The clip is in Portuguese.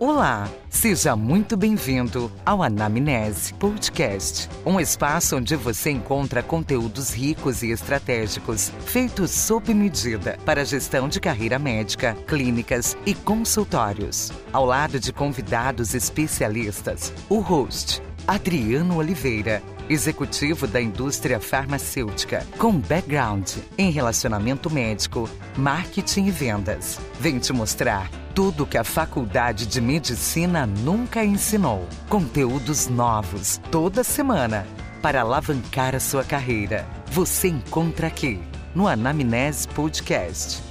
Olá, seja muito bem-vindo ao Anamnese Podcast, um espaço onde você encontra conteúdos ricos e estratégicos feitos sob medida para gestão de carreira médica, clínicas e consultórios. Ao lado de convidados especialistas, o host, Adriano Oliveira, executivo da indústria farmacêutica, com background em relacionamento médico, marketing e vendas. Vem te mostrar tudo que a Faculdade de Medicina nunca ensinou. Conteúdos novos toda semana para alavancar a sua carreira. Você encontra aqui no Anamnese Podcast.